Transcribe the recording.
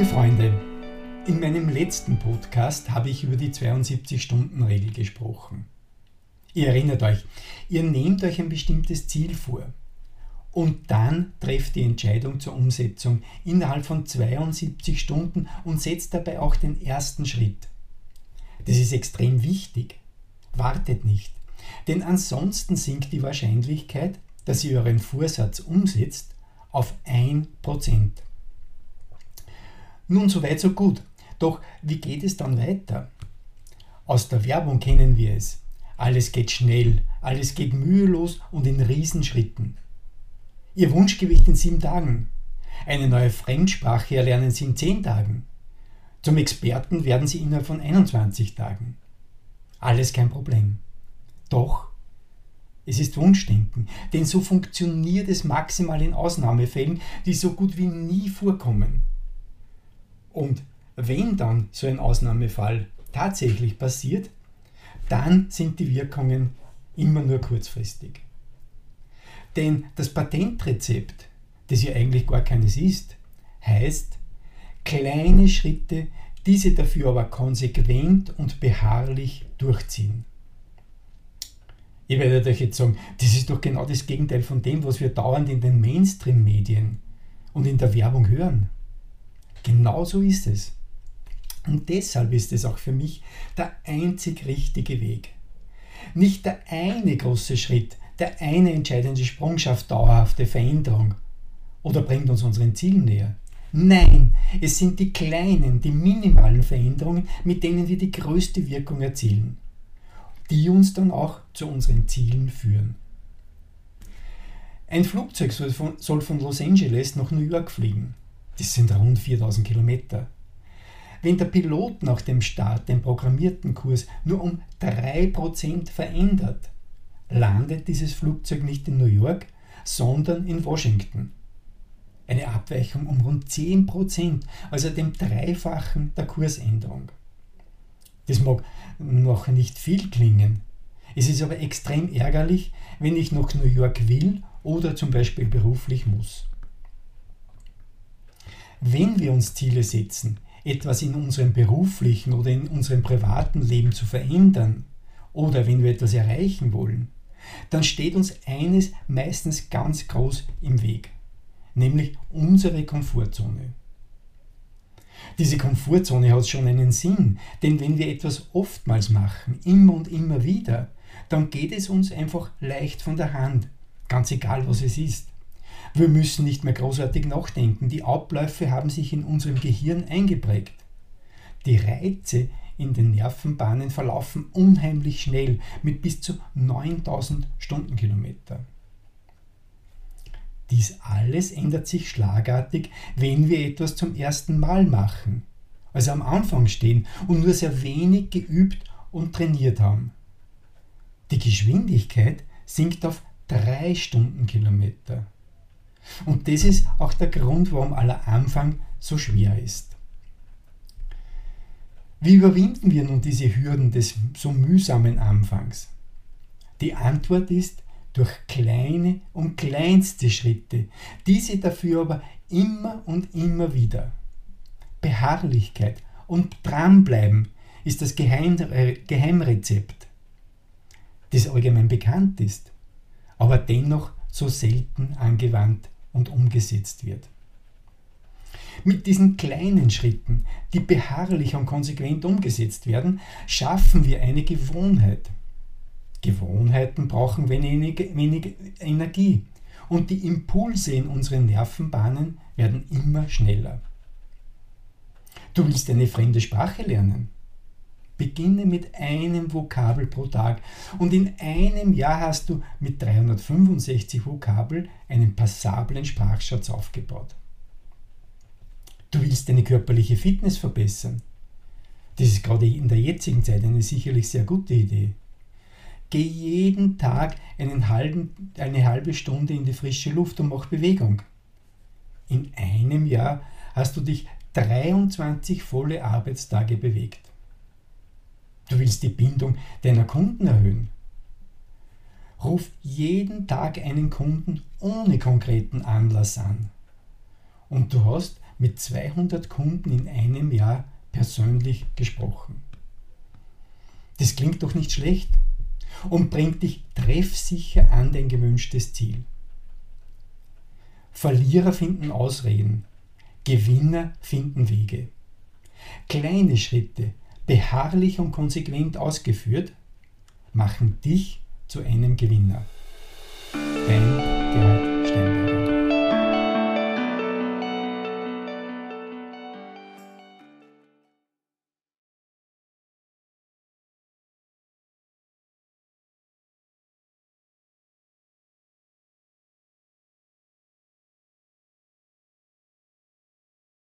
Liebe Freunde, in meinem letzten Podcast habe ich über die 72-Stunden-Regel gesprochen. Ihr erinnert euch, ihr nehmt euch ein bestimmtes Ziel vor und dann trefft die Entscheidung zur Umsetzung innerhalb von 72 Stunden und setzt dabei auch den ersten Schritt. Das ist extrem wichtig. Wartet nicht, denn ansonsten sinkt die Wahrscheinlichkeit, dass ihr euren Vorsatz umsetzt, auf 1%. Nun, soweit, so gut. Doch wie geht es dann weiter? Aus der Werbung kennen wir es. Alles geht schnell, alles geht mühelos und in Riesenschritten. Ihr Wunschgewicht in sieben Tagen. Eine neue Fremdsprache erlernen Sie in zehn Tagen. Zum Experten werden Sie innerhalb von 21 Tagen. Alles kein Problem. Doch, es ist Wunschdenken, denn so funktioniert es maximal in Ausnahmefällen, die so gut wie nie vorkommen. Und wenn dann so ein Ausnahmefall tatsächlich passiert, dann sind die Wirkungen immer nur kurzfristig. Denn das Patentrezept, das ja eigentlich gar keines ist, heißt kleine Schritte, diese dafür aber konsequent und beharrlich durchziehen. Ihr werdet euch jetzt sagen, das ist doch genau das Gegenteil von dem, was wir dauernd in den Mainstream-Medien und in der Werbung hören. Genau so ist es. Und deshalb ist es auch für mich der einzig richtige Weg. Nicht der eine große Schritt, der eine entscheidende Sprung schafft dauerhafte Veränderung oder bringt uns unseren Zielen näher. Nein, es sind die kleinen, die minimalen Veränderungen, mit denen wir die größte Wirkung erzielen, die uns dann auch zu unseren Zielen führen. Ein Flugzeug soll von Los Angeles nach New York fliegen. Das sind rund 4000 Kilometer. Wenn der Pilot nach dem Start den programmierten Kurs nur um 3% verändert, landet dieses Flugzeug nicht in New York, sondern in Washington. Eine Abweichung um rund 10%, also dem Dreifachen der Kursänderung. Das mag noch nicht viel klingen. Es ist aber extrem ärgerlich, wenn ich nach New York will oder zum Beispiel beruflich muss. Wenn wir uns Ziele setzen, etwas in unserem beruflichen oder in unserem privaten Leben zu verändern oder wenn wir etwas erreichen wollen, dann steht uns eines meistens ganz groß im Weg, nämlich unsere Komfortzone. Diese Komfortzone hat schon einen Sinn, denn wenn wir etwas oftmals machen, immer und immer wieder, dann geht es uns einfach leicht von der Hand, ganz egal was es ist. Wir müssen nicht mehr großartig nachdenken. Die Abläufe haben sich in unserem Gehirn eingeprägt. Die Reize in den Nervenbahnen verlaufen unheimlich schnell mit bis zu 9000 Stundenkilometer. Dies alles ändert sich schlagartig, wenn wir etwas zum ersten Mal machen, also am Anfang stehen und nur sehr wenig geübt und trainiert haben. Die Geschwindigkeit sinkt auf 3 Stundenkilometer. Und das ist auch der Grund, warum aller Anfang so schwer ist. Wie überwinden wir nun diese Hürden des so mühsamen Anfangs? Die Antwort ist durch kleine und kleinste Schritte, diese dafür aber immer und immer wieder. Beharrlichkeit und dranbleiben ist das Geheimrezept, das allgemein bekannt ist, aber dennoch so selten angewandt und umgesetzt wird. Mit diesen kleinen Schritten, die beharrlich und konsequent umgesetzt werden, schaffen wir eine Gewohnheit. Gewohnheiten brauchen wenig, wenig Energie und die Impulse in unseren Nervenbahnen werden immer schneller. Du willst eine fremde Sprache lernen? Beginne mit einem Vokabel pro Tag und in einem Jahr hast du mit 365 Vokabel einen passablen Sprachschatz aufgebaut. Du willst deine körperliche Fitness verbessern. Das ist gerade in der jetzigen Zeit eine sicherlich sehr gute Idee. Geh jeden Tag halben, eine halbe Stunde in die frische Luft und mach Bewegung. In einem Jahr hast du dich 23 volle Arbeitstage bewegt. Du willst die Bindung deiner Kunden erhöhen. Ruf jeden Tag einen Kunden ohne konkreten Anlass an. Und du hast mit 200 Kunden in einem Jahr persönlich gesprochen. Das klingt doch nicht schlecht und bringt dich treffsicher an dein gewünschtes Ziel. Verlierer finden Ausreden, Gewinner finden Wege. Kleine Schritte, beharrlich und konsequent ausgeführt, machen dich zu einem Gewinner. Dein Gerhard Steinberg.